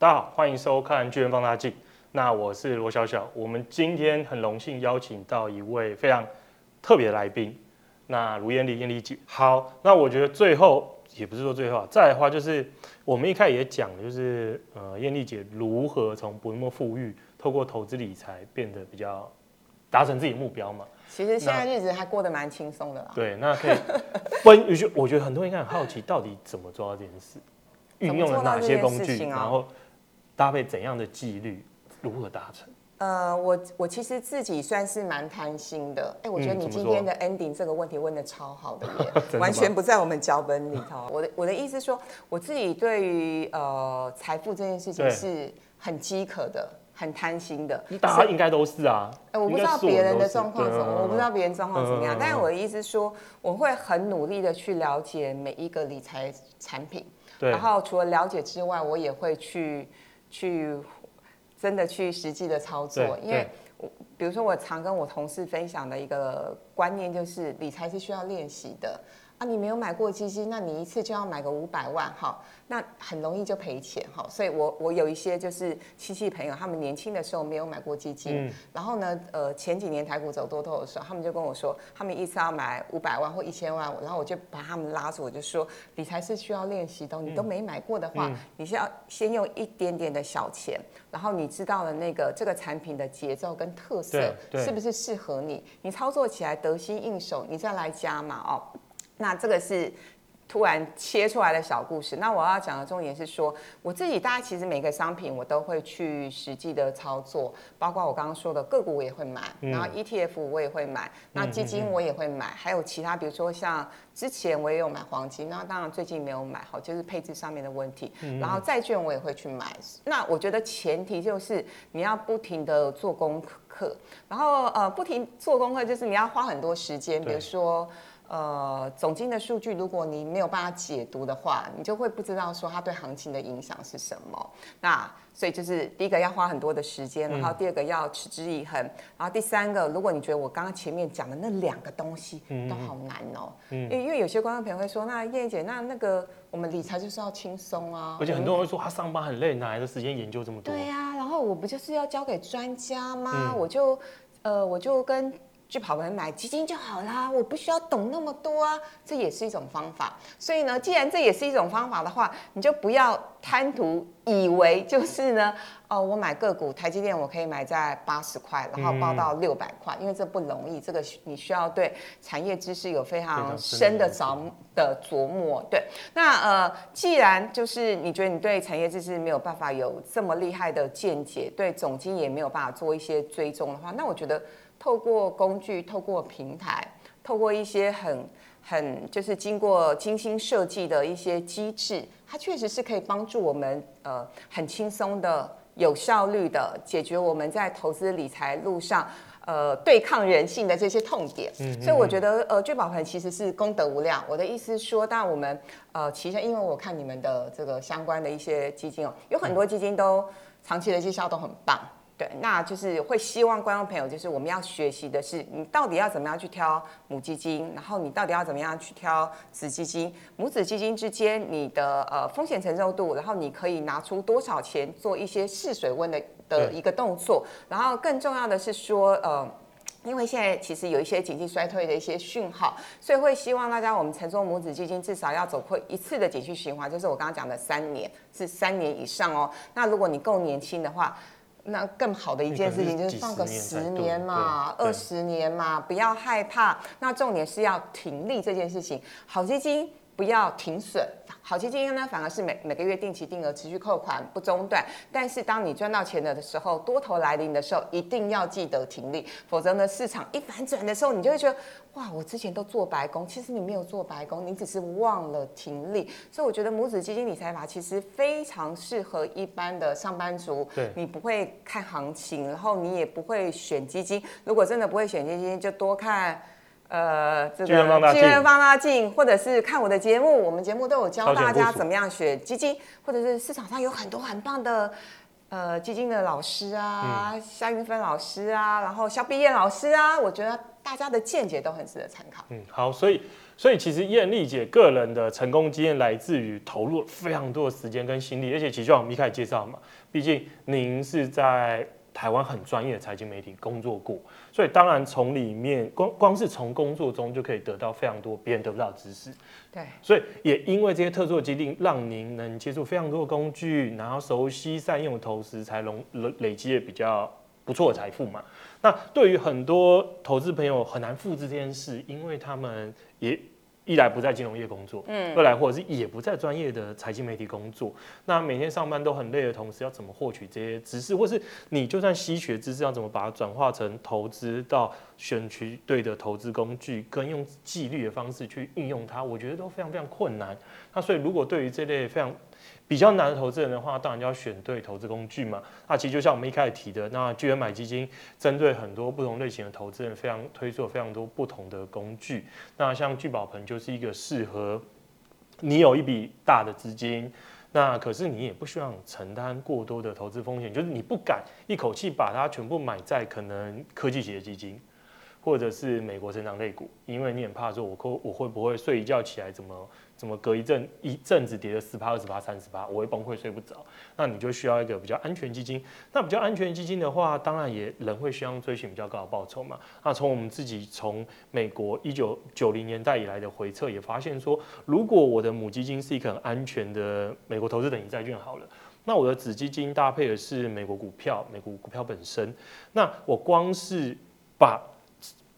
大家好，欢迎收看《巨人放大镜》。那我是罗小小，我们今天很荣幸邀请到一位非常特别的来宾，那卢艳丽，艳丽姐。好，那我觉得最后也不是说最后啊，再来的话就是我们一开始也讲的就是呃艳丽姐如何从不那么富裕，透过投资理财变得比较达成自己目标嘛。其实现在日子还过得蛮轻松的啦。对，那可以分，我觉我觉得很多人应该很好奇，到底怎么做到这件事，运用了哪些工具，然后。搭配怎样的纪律，如何达成？呃，我我其实自己算是蛮贪心的。哎、欸，我觉得你今天的 ending 这个问题问的超好的耶，嗯、完全不在我们脚本里头。我的我的意思说，我自己对于呃财富这件事情是很饥渴的，很贪心的。大家应该都是啊。哎、欸，我不知道别人的状况怎么，我不知道别人状况怎么样。嗯、但是我的意思说，我会很努力的去了解每一个理财产品。对。然后除了了解之外，我也会去。去真的去实际的操作，因为我比如说我常跟我同事分享的一个观念就是，理财是需要练习的。啊，你没有买过基金，那你一次就要买个五百万，哈，那很容易就赔钱，哈。所以我我有一些就是亲戚朋友，他们年轻的时候没有买过基金，嗯、然后呢，呃，前几年台股走多头的时候，他们就跟我说，他们一次要买五百万或一千万，然后我就把他们拉住，我就说，理财是需要练习的，你都没买过的话，嗯、你是要先用一点点的小钱，然后你知道了那个这个产品的节奏跟特色是不是适合你，你操作起来得心应手，你再来加码哦。那这个是突然切出来的小故事。那我要讲的重点是说，我自己大概其实每个商品我都会去实际的操作，包括我刚刚说的个股我也会买，然后 ETF 我也会买，那基金我也会买，还有其他比如说像之前我也有买黄金，那当然最近没有买，好，就是配置上面的问题。然后债券我也会去买。那我觉得前提就是你要不停的做功课，然后呃不停做功课就是你要花很多时间，比如说。呃，总经的数据，如果你没有办法解读的话，你就会不知道说它对行情的影响是什么。那所以就是第一个要花很多的时间，然后第二个要持之以恒，然后第三个，如果你觉得我刚刚前面讲的那两个东西都好难哦，因为因为有些观众朋友会说，那燕姐，那那个我们理财就是要轻松啊，而且很多人会说他上班很累，哪来的时间研究这么多？对呀，然后我不就是要交给专家吗？我就呃我就跟。去跑完买基金就好啦，我不需要懂那么多啊，这也是一种方法。所以呢，既然这也是一种方法的话，你就不要贪图以为就是呢，哦，我买个股，台积电我可以买在八十块，然后报到六百块，嗯、因为这不容易，这个你需要对产业知识有非常深的着的琢磨。对，那呃，既然就是你觉得你对产业知识没有办法有这么厉害的见解，对总经也没有办法做一些追踪的话，那我觉得。透过工具，透过平台，透过一些很很就是经过精心设计的一些机制，它确实是可以帮助我们呃很轻松的、有效率的解决我们在投资理财路上呃对抗人性的这些痛点。嗯，所以我觉得呃聚宝盆其实是功德无量。我的意思是说，当然我们呃其实因为我看你们的这个相关的一些基金哦，有很多基金都长期的绩效都很棒。对，那就是会希望观众朋友，就是我们要学习的是，你到底要怎么样去挑母基金，然后你到底要怎么样去挑子基金，母子基金之间你的呃风险承受度，然后你可以拿出多少钱做一些试水温的的一个动作，然后更重要的是说，呃，因为现在其实有一些经济衰退的一些讯号，所以会希望大家我们承做母子基金至少要走过一次的景气循环，就是我刚刚讲的三年，是三年以上哦。那如果你够年轻的话。那更好的一件事情就是放个十年嘛，二十年嘛，不要害怕。那重点是要挺立这件事情，好基金不要停损。好基金呢，反而是每每个月定期定额持续扣款不中断。但是当你赚到钱了的时候，多头来临的时候，一定要记得停利，否则呢，市场一反转的时候，你就会觉得哇，我之前都做白工，其实你没有做白工，你只是忘了停利。所以我觉得母子基金理财法其实非常适合一般的上班族。对，你不会看行情，然后你也不会选基金。如果真的不会选基金，就多看。呃，这个巨亨放大镜，或者是看我的节目，我们节目都有教大家怎么样选基金，或者是市场上有很多很棒的呃基金的老师啊，嗯、夏云芬老师啊，然后肖碧燕老师啊，我觉得大家的见解都很值得参考。嗯，好，所以所以其实燕丽姐个人的成功经验来自于投入非常多的时间跟心力，而且其实像我们一开始介绍嘛，毕竟您是在台湾很专业的财经媒体工作过，所以当然从里面光光是从工作中就可以得到非常多别人得不到的知识。对，所以也因为这些特殊的经历，让您能接触非常多的工具，然后熟悉善用投资，才累累积了比较不错的财富嘛。那对于很多投资朋友很难复制这件事，因为他们也一来不在金融业工作，嗯，二来或者是也不在专业的财经媒体工作，那每天上班都很累的同时，要怎么获取这些知识，或是你就算吸取知识，要怎么把它转化成投资到选取对的投资工具，跟用纪律的方式去运用它，我觉得都非常非常困难。那所以如果对于这类非常比较难的投资人的话，当然就要选对投资工具嘛。那其实就像我们一开始提的，那巨人买基金针对很多不同类型的投资人，非常推出了非常多不同的工具。那像聚宝盆就是一个适合你有一笔大的资金，那可是你也不需要承担过多的投资风险，就是你不敢一口气把它全部买在可能科技型的基金，或者是美国成长类股，因为你很怕说我会我会不会睡一觉起来怎么？怎么隔一阵一阵子跌了十趴、二十趴、三十趴，我会崩溃睡不着。那你就需要一个比较安全基金。那比较安全基金的话，当然也人会希望追寻比较高的报酬嘛。那从我们自己从美国一九九零年代以来的回测也发现说，如果我的母基金是一个很安全的美国投资等级债券好了，那我的子基金搭配的是美国股票，美国股票本身，那我光是把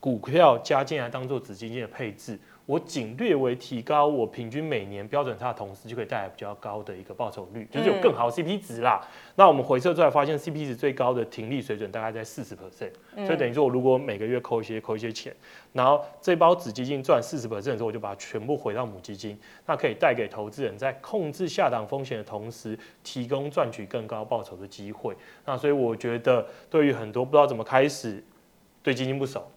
股票加进来当做子基金的配置。我仅略微提高我平均每年标准差的同时，就可以带来比较高的一个报酬率，就是有更好的 CP 值啦。嗯、那我们回测出来发现，CP 值最高的停利水准大概在四十 percent，所以等于说我如果每个月扣一些扣一些钱，然后这包子基金赚四十 percent 的时候，我就把它全部回到母基金，那可以带给投资人在控制下档风险的同时，提供赚取更高报酬的机会。那所以我觉得，对于很多不知道怎么开始，对基金不熟，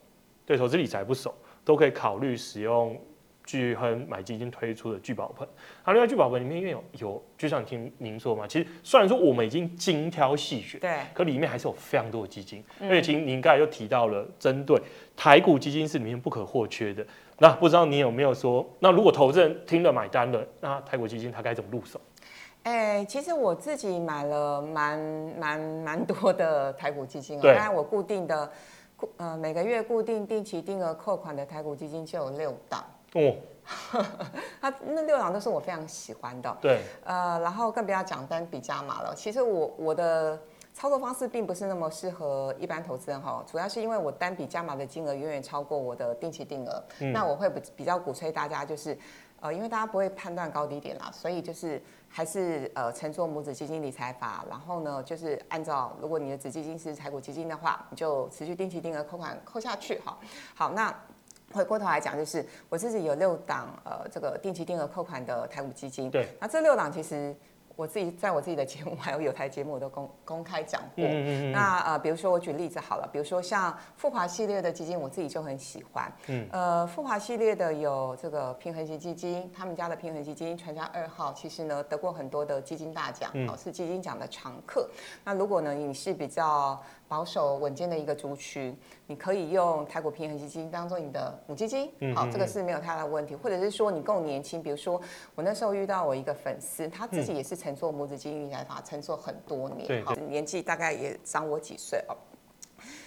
对投资理财不熟。都可以考虑使用聚亨买基金推出的聚宝盆。好，另外聚宝盆里面因为有有，就像听您说嘛，其实虽然说我们已经精挑细选，对，可里面还是有非常多的基金。而且听您刚才又提到了，针对台股基金是里面不可或缺的。那不知道你有没有说，那如果投资人听了买单了，那台股基金他该怎么入手？哎、欸，其实我自己买了蛮蛮蛮多的台股基金啊，当然我固定的。呃，每个月固定定期定额扣款的台股基金就有六档哦，它那六档都是我非常喜欢的。对，呃，然后更不要讲单笔加码了。其实我我的操作方式并不是那么适合一般投资人哈，主要是因为我单笔加码的金额远远超过我的定期定额。嗯、那我会比比较鼓吹大家就是，呃，因为大家不会判断高低点啦，所以就是。还是呃，乘坐母子基金理财法，然后呢，就是按照如果你的子基金是财股基金的话，你就持续定期定额扣款扣下去哈。好，那回过头来讲，就是我自己有六档呃，这个定期定额扣款的台股基金。对，那这六档其实。我自己在我自己的节目 还有有台节目我都公公开讲过。嗯嗯嗯。那呃，比如说我举例子好了，比如说像富华系列的基金，我自己就很喜欢。嗯。呃，富华系列的有这个平衡型基金，他们家的平衡基金全家二号，其实呢得过很多的基金大奖，哦，是基金奖的常客。那如果呢你是比较保守稳健的一个族群，你可以用台股平衡基金当做你的母基金，好，这个是没有太大的问题。或者是说你够年轻，比如说我那时候遇到我一个粉丝，他自己也是乘坐母子基金理财法，乘坐很多年，好，年纪大概也长我几岁哦。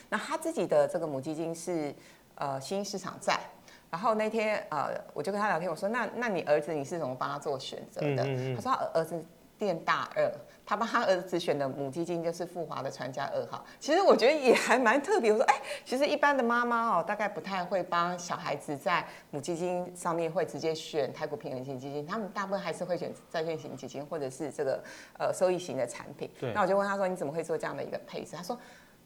那他自己的这个母基金是呃新兴市场债，然后那天呃我就跟他聊天，我说那那你儿子你是怎么帮他做选择的？他说他儿子念大二。他帮他儿子选的母基金就是富华的传家二号，其实我觉得也还蛮特别。我说，哎，其实一般的妈妈哦，大概不太会帮小孩子在母基金上面会直接选台股平衡型基金，他们大部分还是会选债券型基金或者是这个呃收益型的产品。对。那我就问他说，你怎么会做这样的一个配置？他说。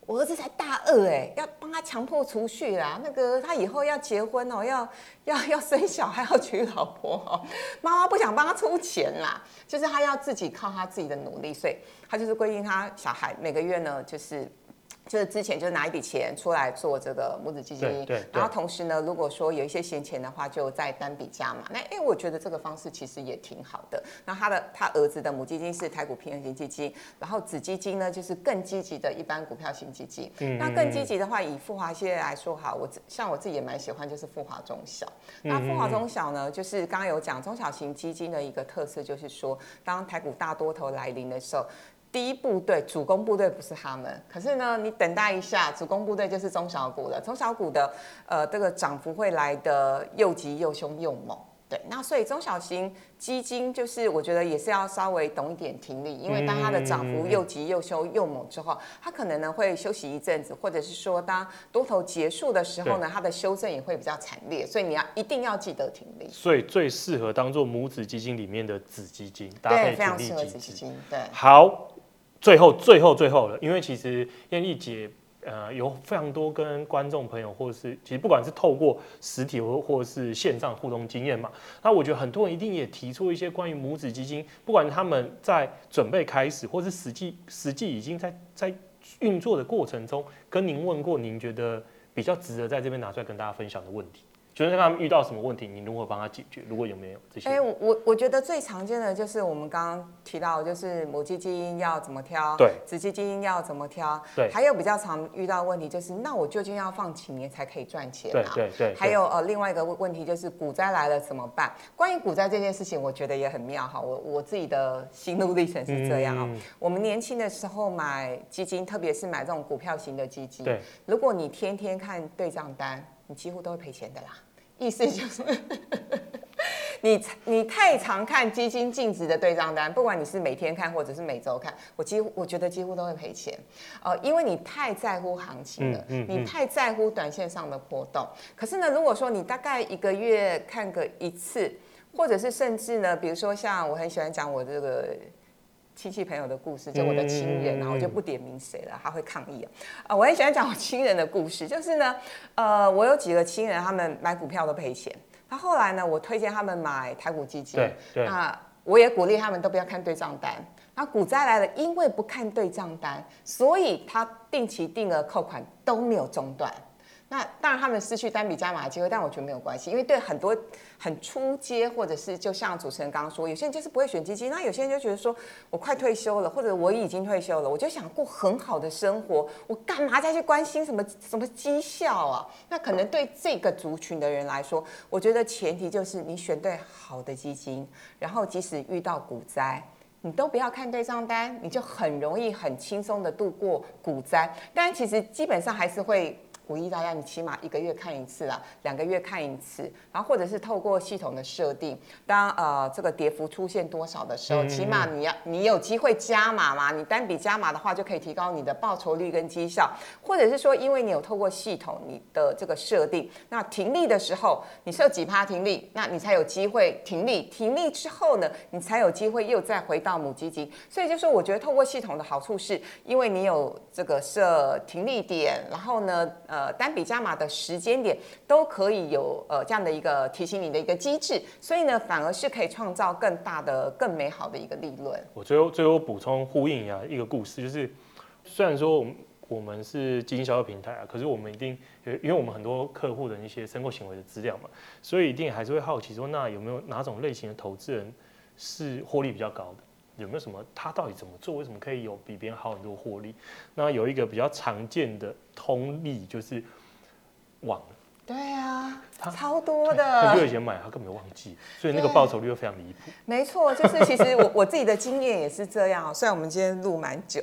我儿子才大二哎，要帮他强迫储蓄啦。那个他以后要结婚哦，要要要生小孩，要娶老婆哦。妈妈不想帮他出钱啦，就是他要自己靠他自己的努力，所以他就是规定他小孩每个月呢，就是就是之前就拿一笔钱出来做这个母子基金，对，然后同时呢，如果说有一些闲钱的话，就再单笔加嘛。那哎，我觉得这个方式其实也挺好的。那他的他儿子的母基金是台股平衡型基金，然后子基金呢就是更积极的一般股票型基金。嗯，那更积极的话，以富华系列来说哈，我像我自己也蛮喜欢，就是富华中小。那富华中小呢，就是刚刚有讲中小型基金的一个特色，就是说当台股大多头来临的时候。第一部队主攻部队不是他们，可是呢，你等待一下，主攻部队就是中小股了。中小股的呃，这个涨幅会来得又急又凶又猛。对，那所以中小型基金就是我觉得也是要稍微懂一点停利，因为当它的涨幅又急又凶又猛之后，它可能呢会休息一阵子，或者是说当多头结束的时候呢，它的修正也会比较惨烈，所以你要一定要记得停利。所以最适合当做母子基金里面的子基金，搭配对，非常适合子基金。对，好。最后，最后，最后了，因为其实燕丽姐，呃，有非常多跟观众朋友，或者是其实不管是透过实体或或是线上互动经验嘛，那我觉得很多人一定也提出一些关于母子基金，不管他们在准备开始，或是实际实际已经在在运作的过程中，跟您问过，您觉得比较值得在这边拿出来跟大家分享的问题。就是他们遇到什么问题，你如何帮他解决？如果有没有这些？哎，我我觉得最常见的就是我们刚刚提到，就是母基金要怎么挑，对，子基金要怎么挑，对，还有比较常遇到的问题就是，那我究竟要放几年才可以赚钱啊？对对对。还有呃，另外一个问题就是股灾来了怎么办？关于股灾这件事情，我觉得也很妙哈。我我自己的心路历程是这样啊。嗯、我们年轻的时候买基金，特别是买这种股票型的基金，对，如果你天天看对账单，你几乎都会赔钱的啦。意思就是 你，你你太常看基金净值的对账单，不管你是每天看或者是每周看，我几乎我觉得几乎都会赔钱，呃，因为你太在乎行情了，嗯嗯嗯、你太在乎短线上的波动。可是呢，如果说你大概一个月看个一次，或者是甚至呢，比如说像我很喜欢讲我这个。亲戚朋友的故事，就我的亲人，然后我就不点名谁了，他会抗议啊。啊，我很喜欢讲我亲人的故事，就是呢，呃，我有几个亲人，他们买股票都赔钱。他后来呢，我推荐他们买台股基金，对对。那我也鼓励他们都不要看对账单。那股灾来了，因为不看对账单，所以他定期定额扣款都没有中断。那当然，他们失去单笔加码的机会，但我觉得没有关系，因为对很多很初阶，或者是就像主持人刚刚说，有些人就是不会选基金，那有些人就觉得说，我快退休了，或者我已经退休了，我就想过很好的生活，我干嘛再去关心什么什么绩效啊？那可能对这个族群的人来说，我觉得前提就是你选对好的基金，然后即使遇到股灾，你都不要看对账单，你就很容易很轻松的度过股灾。但其实基本上还是会。鼓励大家，你起码一个月看一次啦，两个月看一次，然后或者是透过系统的设定，当呃这个跌幅出现多少的时候，起码你要你有机会加码嘛，你单笔加码的话就可以提高你的报酬率跟绩效，或者是说因为你有透过系统你的这个设定，那停利的时候你设几趴停利，那你才有机会停利，停利之后呢，你才有机会又再回到母基金，所以就是我觉得透过系统的好处是，因为你有这个设停利点，然后呢，呃，呃单笔加码的时间点都可以有呃这样的一个提醒你的一个机制，所以呢，反而是可以创造更大的、更美好的一个利润。我最后最后补充呼应一下一个故事，就是虽然说我们我们是基金销售平台啊，可是我们一定因为我们很多客户的一些申购行为的资料嘛，所以一定还是会好奇说，那有没有哪种类型的投资人是获利比较高的？有没有什么他到底怎么做？为什么可以有比别人好很多获利？那有一个比较常见的通例就是。忘了，对啊，超多的。很久以前买，他根本就忘记，所以那个报酬率又非常离谱。没错，就是其实我 我自己的经验也是这样。虽然我们今天录蛮久，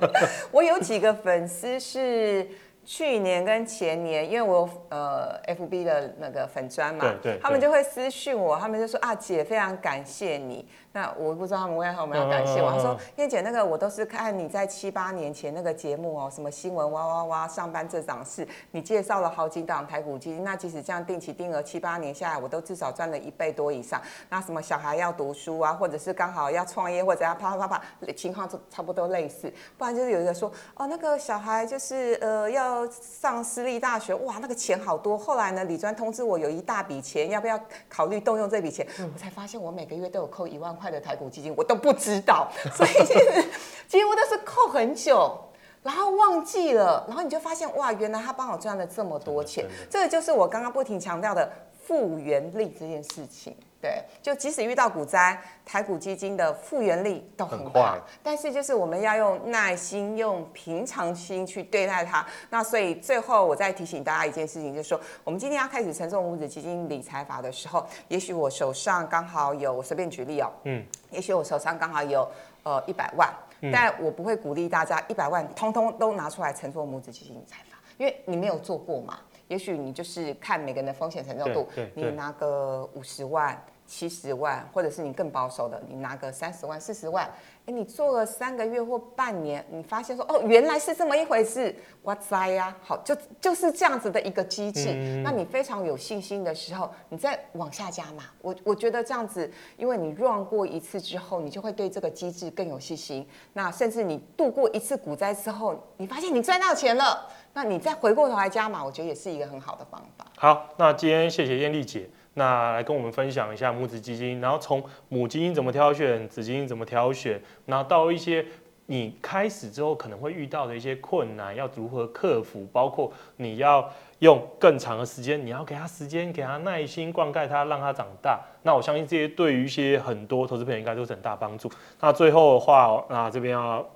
我有几个粉丝是去年跟前年，因为我呃 FB 的那个粉砖嘛，对对对，他们就会私讯我，他们就说啊姐，非常感谢你。那我不知道他们为何我们要感谢我。他说：“燕姐，那个我都是看你在七八年前那个节目哦，什么新闻哇哇哇，上班这档事，你介绍了好几档台股基金。那即使这样定期定额七八年下来，我都至少赚了一倍多以上。那什么小孩要读书啊，或者是刚好要创业或者要啪啪啪啪，情况都差不多类似。不然就是有一个说哦，那个小孩就是呃要上私立大学，哇，那个钱好多。后来呢，李专通知我有一大笔钱，要不要考虑动用这笔钱？我才发现我每个月都有扣一万块。”的台股基金我都不知道，所以其实几乎都是扣很久，然后忘记了，然后你就发现哇，原来他帮我赚了这么多钱。这个就是我刚刚不停强调的复原力这件事情。对，就即使遇到股灾，台股基金的复原力都很快，但是就是我们要用耐心、用平常心去对待它。那所以最后我再提醒大家一件事情，就是说我们今天要开始承重母子基金理财法的时候，也许我手上刚好有，我随便举例哦，嗯，也许我手上刚好有呃一百万。但我不会鼓励大家一百万通通都拿出来承做母子基金理财法，因为你没有做过嘛。也许你就是看每个人的风险承受度，你拿个五十万。七十万，或者是你更保守的，你拿个三十万、四十万，哎，你做了三个月或半年，你发现说，哦，原来是这么一回事，哇塞呀，好，就就是这样子的一个机制。嗯、那你非常有信心的时候，你再往下加嘛。我我觉得这样子，因为你 run 过一次之后，你就会对这个机制更有信心。那甚至你度过一次股灾之后，你发现你赚到钱了，那你再回过头来加码，我觉得也是一个很好的方法。好，那今天谢谢艳丽姐。那来跟我们分享一下母子基金，然后从母基金怎么挑选，子基金怎么挑选，然后到一些你开始之后可能会遇到的一些困难，要如何克服，包括你要用更长的时间，你要给他时间，给他耐心灌溉他，让他长大。那我相信这些对于一些很多投资朋友应该都是很大帮助。那最后的话，那这边要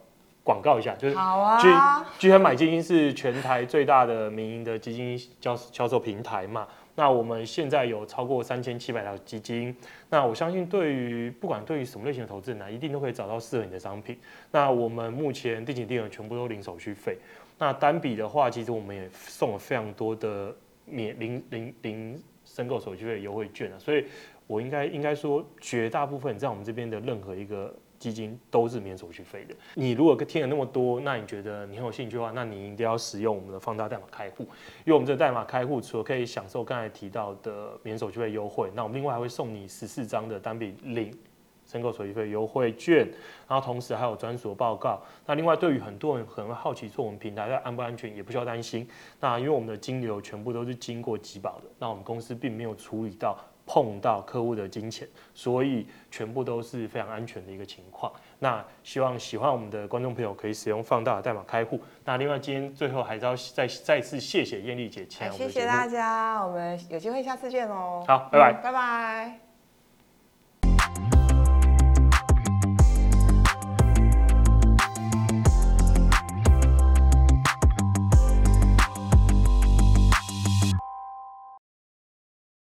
广告一下，就是好啊巨亨买基金是全台最大的民营的基金销销售平台嘛。那我们现在有超过三千七百条基金，那我相信对于不管对于什么类型的投资人呢，一定都可以找到适合你的商品。那我们目前定期定额全部都零手续费，那单笔的话，其实我们也送了非常多的免零零零申购手续费优惠券啊，所以我应该应该说绝大部分在我们这边的任何一个。基金都是免手续费的。你如果听了那么多，那你觉得你很有兴趣的话，那你一定要使用我们的放大代码开户，因为我们这个代码开户除了可以享受刚才提到的免手续费优惠，那我们另外还会送你十四张的单笔零申购手续费优惠券，然后同时还有专属报告。那另外对于很多人可能好奇说我们平台在安不安全，也不需要担心。那因为我们的金流全部都是经过集保的，那我们公司并没有处理到。碰到客户的金钱，所以全部都是非常安全的一个情况。那希望喜欢我们的观众朋友可以使用放大的代码开户。那另外今天最后还是要再再次谢谢艳丽姐，谢谢大家，我们有机会下次见哦。好，拜拜，嗯，拜拜。